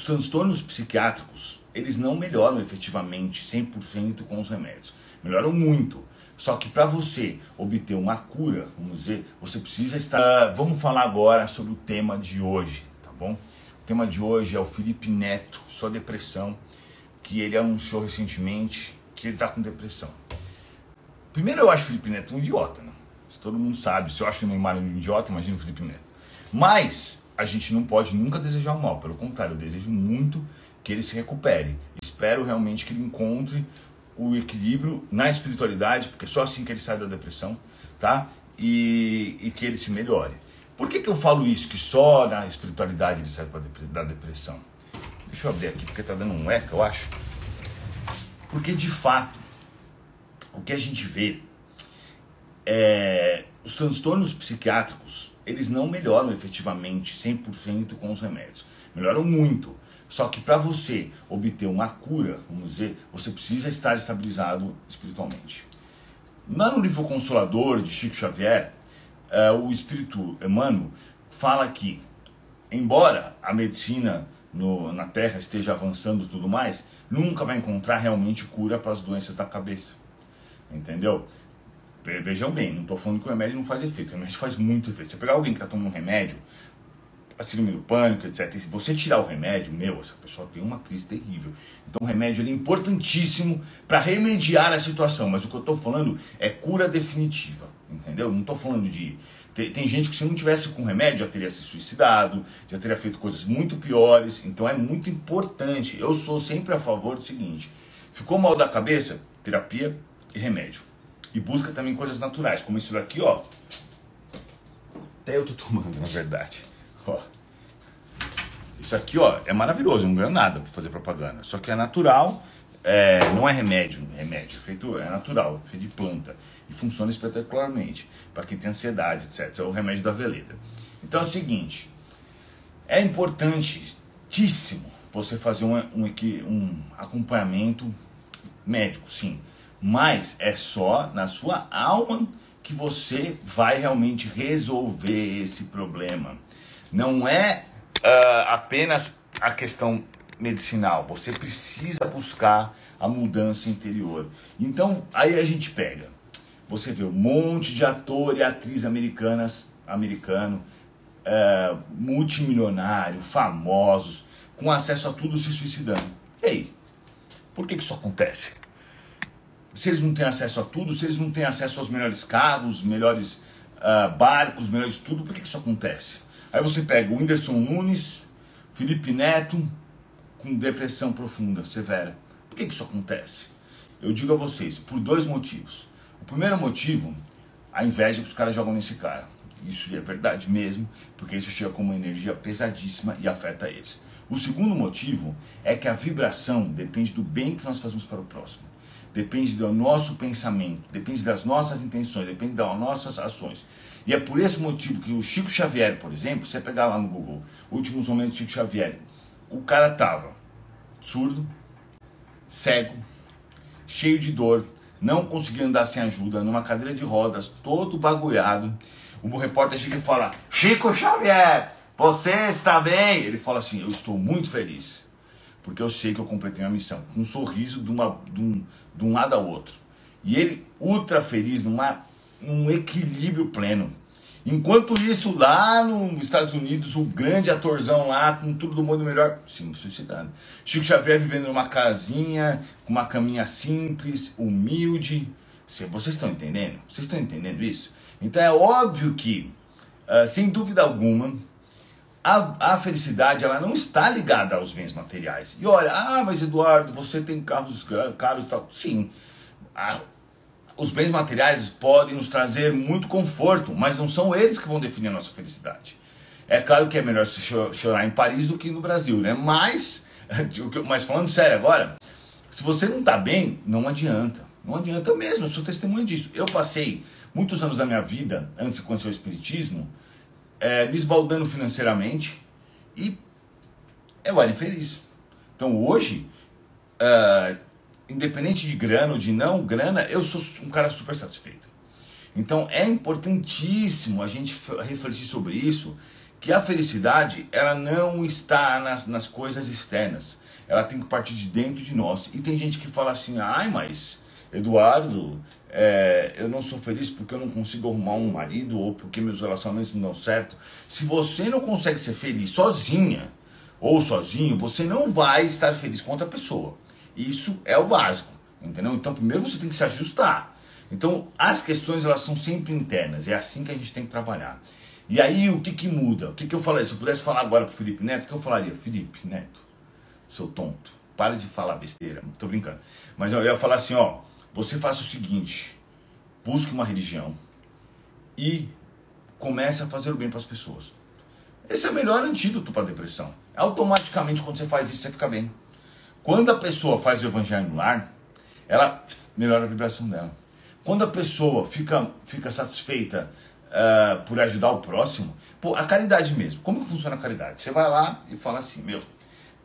os transtornos psiquiátricos, eles não melhoram efetivamente 100% com os remédios. Melhoram muito. Só que para você obter uma cura, vamos dizer, você precisa estar. Uh, vamos falar agora sobre o tema de hoje, tá bom? O tema de hoje é o Felipe Neto, sua depressão, que ele anunciou recentemente que ele está com depressão. Primeiro, eu acho o Felipe Neto um idiota, né? Se todo mundo sabe, se eu acho o Neymar um idiota, imagina o Felipe Neto. Mas a gente não pode nunca desejar o mal, pelo contrário, eu desejo muito que ele se recupere. Espero realmente que ele encontre o equilíbrio na espiritualidade, porque só assim que ele sai da depressão, tá? E, e que ele se melhore. Por que, que eu falo isso, que só na espiritualidade ele sai da depressão? Deixa eu abrir aqui, porque tá dando um eco, eu acho. Porque de fato, o que a gente vê é os transtornos psiquiátricos, eles não melhoram efetivamente 100% com os remédios. Melhoram muito. Só que para você obter uma cura, vamos dizer, você precisa estar estabilizado espiritualmente. Lá no livro Consolador de Chico Xavier, uh, o Espírito Emmanuel fala que, embora a medicina no, na Terra esteja avançando e tudo mais, nunca vai encontrar realmente cura para as doenças da cabeça. Entendeu? Vejam bem, não estou falando que o remédio não faz efeito, o remédio faz muito efeito. Você pegar alguém que está tomando um remédio, a síndrome do pânico, etc. Se você tirar o remédio, meu, essa pessoa tem uma crise terrível. Então o remédio é importantíssimo para remediar a situação. Mas o que eu estou falando é cura definitiva, entendeu? Não estou falando de tem, tem, gente que se não tivesse com remédio já teria se suicidado, já teria feito coisas muito piores. Então é muito importante. Eu sou sempre a favor do seguinte: ficou mal da cabeça, terapia e remédio. E busca também coisas naturais, como isso daqui, ó. Até eu tô tomando, na verdade. Ó. Isso aqui, ó, é maravilhoso, não ganho nada para fazer propaganda. Só que é natural, é, não é remédio, remédio, feito é natural, feito de planta e funciona espetacularmente para quem tem ansiedade, etc. É o remédio da veleda. Então é o seguinte, é importantíssimo você fazer um, um, um acompanhamento médico, sim, mas é só na sua alma que você vai realmente resolver esse problema. Não é uh, apenas a questão medicinal, você precisa buscar a mudança interior. Então, aí a gente pega, você vê um monte de ator e atriz americanas, americano, uh, multimilionário, famosos, com acesso a tudo se suicidando. E aí? Por que, que isso acontece? Se eles não têm acesso a tudo, se eles não têm acesso aos melhores carros, melhores uh, barcos, melhores tudo, por que, que isso acontece? Aí você pega o Whindersson Nunes, Felipe Neto, com depressão profunda, severa. Por que, que isso acontece? Eu digo a vocês, por dois motivos. O primeiro motivo, a inveja que os caras jogam nesse cara. Isso é verdade mesmo, porque isso chega com uma energia pesadíssima e afeta eles. O segundo motivo é que a vibração depende do bem que nós fazemos para o próximo. Depende do nosso pensamento, depende das nossas intenções, depende das nossas ações. E é por esse motivo que o Chico Xavier, por exemplo, você pegar lá no Google, últimos momentos Chico Xavier, o cara tava surdo, cego, cheio de dor, não conseguia andar sem ajuda, numa cadeira de rodas, todo bagulhado. O repórter chega e fala: Chico Xavier, você está bem? Ele fala assim: Eu estou muito feliz, porque eu sei que eu completei a missão. Um sorriso de, uma, de, um, de um lado ao outro. E ele, ultra feliz, numa num equilíbrio pleno. Enquanto isso, lá nos Estados Unidos, o grande atorzão lá, com tudo do mundo melhor, sim, suicidando. Chico Xavier vivendo numa casinha, com uma caminha simples, humilde. Vocês estão entendendo? Vocês estão entendendo isso? Então é óbvio que, uh, sem dúvida alguma, a, a, felicidade ela não está ligada aos bens materiais. E olha, ah, mas Eduardo, você tem carros caros e tal. Sim, a, os bens materiais podem nos trazer muito conforto, mas não são eles que vão definir a nossa felicidade. É claro que é melhor se chorar em Paris do que no Brasil, né? Mas, mas falando sério agora, se você não está bem, não adianta. Não adianta mesmo, eu sou testemunha disso. Eu passei muitos anos da minha vida, antes de conhecer o Espiritismo, é, me esbaldando financeiramente e eu era infeliz. Então hoje, uh, independente de grana ou de não grana, eu sou um cara super satisfeito. Então é importantíssimo a gente refletir sobre isso, que a felicidade ela não está nas, nas coisas externas. Ela tem que partir de dentro de nós. E tem gente que fala assim, ai, mas Eduardo, é, eu não sou feliz porque eu não consigo arrumar um marido ou porque meus relacionamentos não dão certo. Se você não consegue ser feliz sozinha ou sozinho, você não vai estar feliz com outra pessoa. Isso é o básico, entendeu? Então primeiro você tem que se ajustar. Então as questões elas são sempre internas, é assim que a gente tem que trabalhar. E aí o que que muda? O que que eu falei? Se eu pudesse falar agora pro Felipe Neto, o que eu falaria? Felipe Neto, seu tonto, para de falar besteira, tô brincando. Mas eu ia falar assim, ó, você faça o seguinte, busque uma religião e comece a fazer o bem para as pessoas. Esse é o melhor antídoto para a depressão. Automaticamente, quando você faz isso, você fica bem. Quando a pessoa faz o evangelho no lar, ela melhora a vibração dela. Quando a pessoa fica, fica satisfeita uh, por ajudar o próximo, pô, a caridade mesmo. Como que funciona a caridade? Você vai lá e fala assim, meu,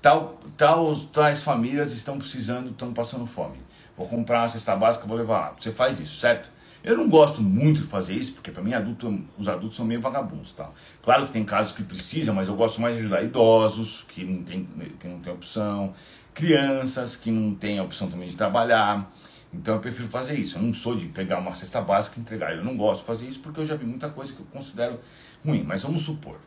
tal, tal, tais famílias estão precisando, estão passando fome. Vou comprar uma cesta básica, vou levar lá. Você faz isso, certo? Eu não gosto muito de fazer isso, porque para mim adulto, os adultos são meio vagabundos. Tá? Claro que tem casos que precisam, mas eu gosto mais de ajudar idosos, que não tem, que não tem opção, crianças que não têm a opção também de trabalhar. Então eu prefiro fazer isso. Eu não sou de pegar uma cesta básica e entregar. Eu não gosto de fazer isso porque eu já vi muita coisa que eu considero ruim. Mas vamos supor,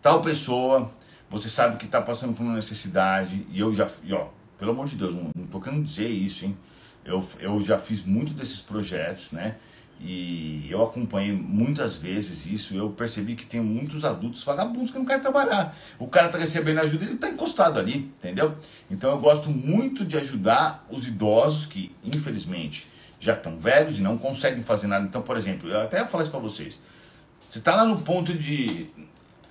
tal pessoa, você sabe que está passando por uma necessidade e eu já, e ó, pelo amor de Deus, não, não tô querendo dizer isso, hein? Eu, eu já fiz muito desses projetos, né? E eu acompanhei muitas vezes isso. Eu percebi que tem muitos adultos vagabundos que não querem trabalhar. O cara está recebendo ajuda, ele está encostado ali, entendeu? Então eu gosto muito de ajudar os idosos que, infelizmente, já estão velhos e não conseguem fazer nada. Então, por exemplo, eu até falo isso para vocês. Você está lá no ponto de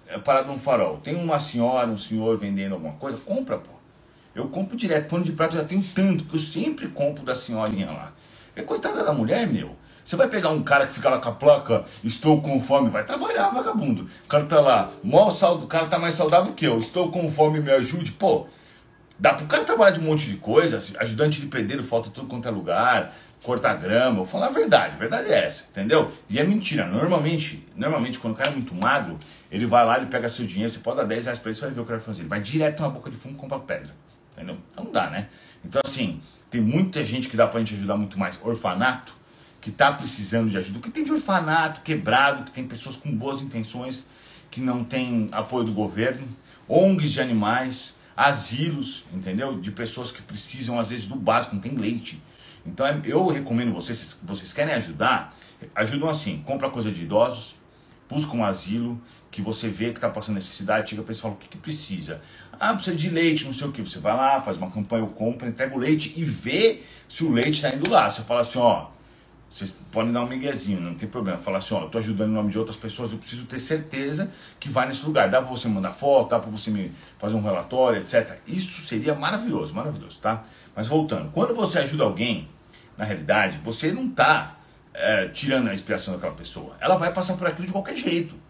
é, parar num farol, tem uma senhora, um senhor vendendo alguma coisa, compra, pô. Eu compro direto, pano de prato eu já tenho tanto, que eu sempre compro da senhorinha lá. É coitada da mulher, meu. Você vai pegar um cara que fica lá com a placa, estou com fome, vai trabalhar, vagabundo. O cara tá lá, mó saldo, o cara tá mais saudável que eu, estou com fome, me ajude. Pô, dá pro cara trabalhar de um monte de coisa, ajudante de pedreiro falta tudo quanto é lugar, cortar grama, vou falar a verdade, a verdade é essa, entendeu? E é mentira, normalmente, normalmente quando o cara é muito magro, ele vai lá, ele pega seu dinheiro, você pode dar 10 reais pra ele, você vai ver o que ele vai fazer. Ele vai direto na boca de fumo e compra pedra, entendeu? Então não dá, né? Então assim, tem muita gente que dá pra gente ajudar muito mais. Orfanato, que está precisando de ajuda, que tem de orfanato quebrado, que tem pessoas com boas intenções que não tem apoio do governo, ONGs de animais, asilos, entendeu? De pessoas que precisam às vezes do básico, não tem leite. Então é, eu recomendo vocês, vocês querem ajudar, ajudam assim, compra coisa de idosos, busca um asilo, que você vê que está passando necessidade, chega para eles e fala o que, que, precisa. Ah, precisa de leite, não sei o que. Você vai lá, faz uma campanha, compra, entrega o leite e vê se o leite está indo lá. Você fala assim, ó, vocês podem dar um miguezinho, não tem problema. Falar assim, ó, eu ajudando em nome de outras pessoas, eu preciso ter certeza que vai nesse lugar. Dá para você mandar foto, dá para você me fazer um relatório, etc. Isso seria maravilhoso, maravilhoso, tá? Mas voltando, quando você ajuda alguém, na realidade, você não tá é, tirando a expiação daquela pessoa. Ela vai passar por aquilo de qualquer jeito.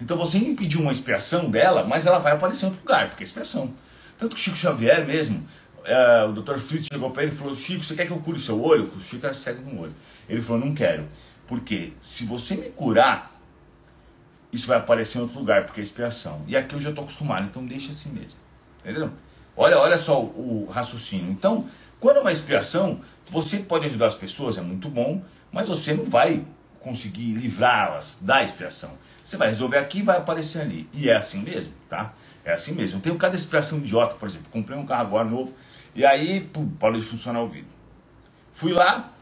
Então você impediu uma expiação dela, mas ela vai aparecer em outro lugar, porque é expiação. Tanto que Chico Xavier mesmo, é, o Dr. Fritz chegou para ele e falou: Chico, você quer que eu cure seu olho? O Chico era cego no olho. Ele falou: Não quero. Porque se você me curar, isso vai aparecer em outro lugar, porque é expiação. E aqui eu já estou acostumado, então deixa assim mesmo. Entendeu? Olha, olha só o, o raciocínio. Então, quando é uma expiação, você pode ajudar as pessoas, é muito bom, mas você não vai conseguir livrá-las da expiação. Você vai resolver aqui e vai aparecer ali. E é assim mesmo, tá? É assim mesmo. Eu tenho cada expiação idiota, por exemplo. Comprei um carro agora novo, e aí, pum, parou de funcionar o vidro. Fui lá,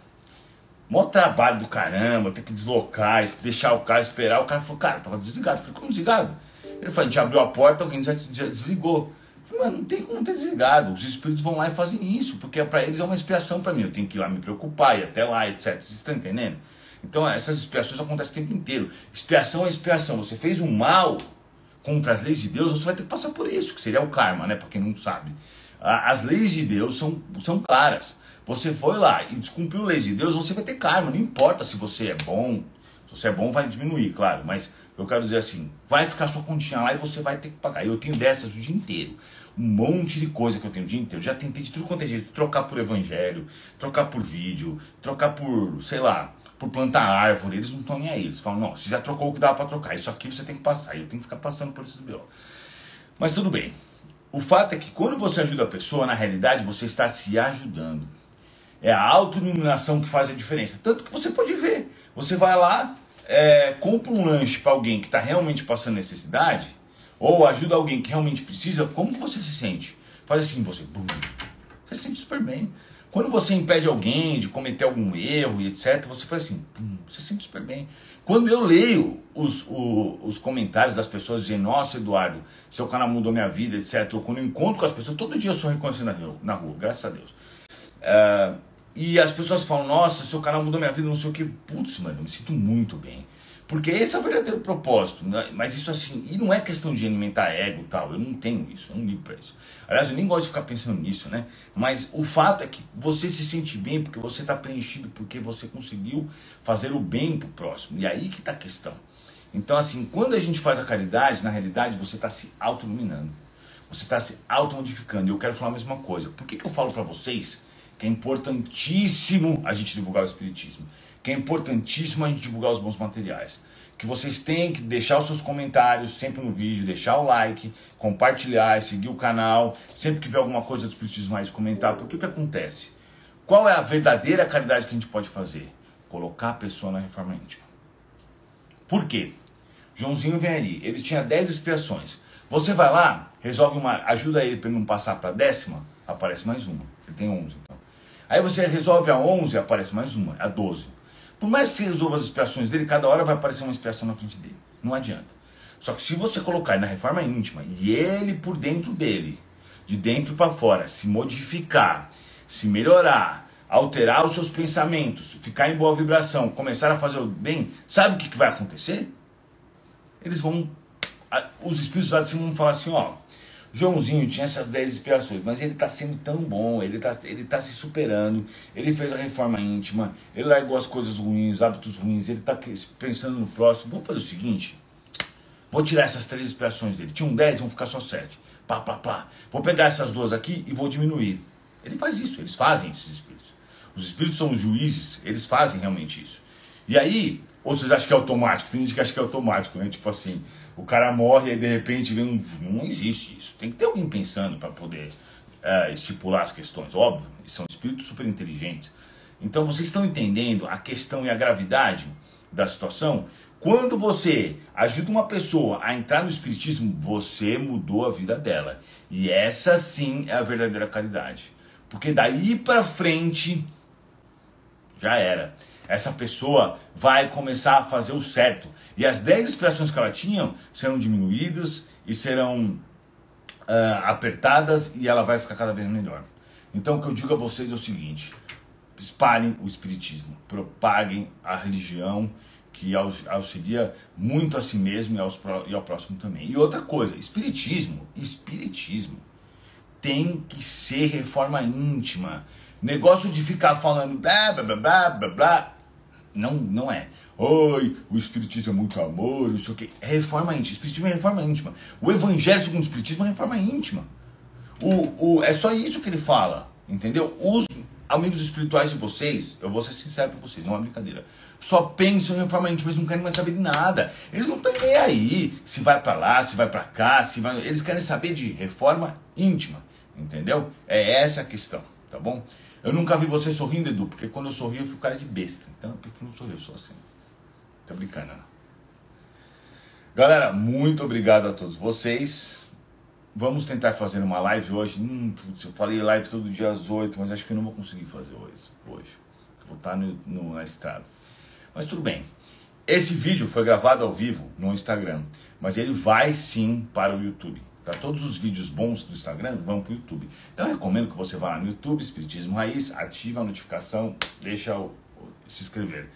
mó trabalho do caramba, ter que deslocar, deixar o carro, esperar. O cara falou, cara, tava desligado. Eu falei, como desligado? Ele falou, a gente abriu a porta, alguém já, desligou. Falei, mas não tem como ter desligado. Os espíritos vão lá e fazem isso, porque para eles é uma expiação para mim. Eu tenho que ir lá me preocupar, ir até lá, etc. Vocês estão entendendo? Então essas expiações acontecem o tempo inteiro. Expiação é expiação. Você fez um mal contra as leis de Deus, você vai ter que passar por isso, que seria o karma, né? Para quem não sabe. As leis de Deus são, são claras. Você foi lá e descumpriu leis de Deus, você vai ter karma. Não importa se você é bom, se você é bom vai diminuir, claro. Mas eu quero dizer assim, vai ficar sua continha lá e você vai ter que pagar. Eu tenho dessas o dia inteiro. Um monte de coisa que eu tenho o dia inteiro. Já tentei de tudo quanto é jeito. Trocar por evangelho, trocar por vídeo, trocar por, sei lá, por plantar árvore, eles não estão nem aí. Eles falam, não, você já trocou o que dá para trocar, isso aqui você tem que passar, eu tenho que ficar passando por esses BO. Mas tudo bem. O fato é que quando você ajuda a pessoa, na realidade você está se ajudando. É a autoiluminação que faz a diferença. Tanto que você pode ver. Você vai lá, é, compra um lanche para alguém que está realmente passando necessidade, ou ajuda alguém que realmente precisa, como que você se sente? Faz assim, você, você se sente super bem. Quando você impede alguém de cometer algum erro e etc., você faz assim, pum, você se sente super bem. Quando eu leio os, os, os, comentários das pessoas dizendo, nossa, Eduardo, seu canal mudou minha vida, etc., ou quando eu encontro com as pessoas, todo dia eu sou reconhecido na rua, na rua graças a Deus. Uh, e as pessoas falam, nossa, seu canal mudou minha vida, não sei o que. Putz, mano, eu me sinto muito bem. Porque esse é o verdadeiro propósito. Né? Mas isso assim, e não é questão de alimentar ego e tal. Eu não tenho isso, eu não ligo pra isso. Aliás, eu nem gosto de ficar pensando nisso, né? Mas o fato é que você se sente bem porque você está preenchido, porque você conseguiu fazer o bem pro próximo. E aí que tá a questão. Então, assim, quando a gente faz a caridade, na realidade você está se auto-iluminando. Você está se auto-modificando. E eu quero falar a mesma coisa. Por que, que eu falo para vocês que é importantíssimo a gente divulgar o Espiritismo? Que é importantíssimo a gente divulgar os bons materiais. Que vocês têm que deixar os seus comentários sempre no vídeo, deixar o like, compartilhar, seguir o canal, sempre que ver alguma coisa do Espiritismo mais comentar, porque o que acontece? Qual é a verdadeira caridade que a gente pode fazer? Colocar a pessoa na reforma íntima. Por quê? Joãozinho vem ali, ele tinha 10 expiações. Você vai lá, resolve uma, ajuda ele para ele não passar para a décima, aparece mais uma. Ele tem 11 então. Aí você resolve a 11, aparece mais uma, a 12. Por mais que resolva as expiações dele, cada hora vai aparecer uma expiação na frente dele. Não adianta. Só que se você colocar na reforma íntima e ele por dentro dele, de dentro para fora, se modificar, se melhorar, alterar os seus pensamentos, ficar em boa vibração, começar a fazer o bem, sabe o que, que vai acontecer? Eles vão. Os espíritos lá de cima vão falar assim: ó, Joãozinho tinha essas 10 inspirações, mas ele está sendo tão bom, ele está ele tá se superando, ele fez a reforma íntima, ele largou as coisas ruins, hábitos ruins, ele está pensando no próximo. Vamos fazer o seguinte: vou tirar essas três inspirações dele. Tinham 10, vão ficar só 7. Pá, pá, pá. Vou pegar essas duas aqui e vou diminuir. Ele faz isso, eles fazem esses espíritos. Os espíritos são os juízes, eles fazem realmente isso. E aí, ou vocês acham que é automático? Tem gente que acha que é automático, né? Tipo assim, o cara morre e de repente vem um. Não existe isso. Tem que ter alguém pensando para poder é, estipular as questões. Óbvio, são espíritos super inteligentes. Então vocês estão entendendo a questão e a gravidade da situação? Quando você ajuda uma pessoa a entrar no espiritismo, você mudou a vida dela. E essa sim é a verdadeira caridade. Porque daí para frente já era essa pessoa vai começar a fazer o certo. E as 10 expiações que ela tinha serão diminuídas e serão uh, apertadas e ela vai ficar cada vez melhor. Então o que eu digo a vocês é o seguinte: espalhem o espiritismo, propaguem a religião que auxilia muito a si mesmo e, aos, e ao próximo também. E outra coisa, espiritismo, espiritismo tem que ser reforma íntima. Negócio de ficar falando blá blá blá blá blá não, não é. Oi, o Espiritismo é muito amor, isso aqui. É reforma íntima. O Espiritismo é reforma íntima. O Evangelho segundo o Espiritismo é reforma íntima. O, o, é só isso que ele fala, entendeu? Os amigos espirituais de vocês, eu vou ser sincero para vocês, não é brincadeira. Só pensam em reforma íntima, eles não querem mais saber de nada. Eles não estão nem aí se vai para lá, se vai para cá, se vai... eles querem saber de reforma íntima, entendeu? É essa a questão, tá bom? Eu nunca vi você sorrindo, Edu, porque quando eu sorrio eu fico cara de besta. Então eu prefiro não sorrir, eu sou assim. Tá brincando, não. Galera, muito obrigado a todos vocês. Vamos tentar fazer uma live hoje. Hum, putz, eu falei live todo dia às 8, mas acho que eu não vou conseguir fazer hoje. hoje. Vou estar no, no, na estrada. Mas tudo bem. Esse vídeo foi gravado ao vivo no Instagram, mas ele vai sim para o YouTube. Tá? Todos os vídeos bons do Instagram vão para o YouTube. Então eu recomendo que você vá lá no YouTube, Espiritismo Raiz, ativa a notificação, deixa o, o, se inscrever.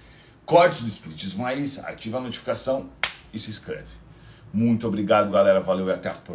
Cortes do Espiritismo Raiz, ativa a notificação e se inscreve. Muito obrigado, galera. Valeu e até a próxima.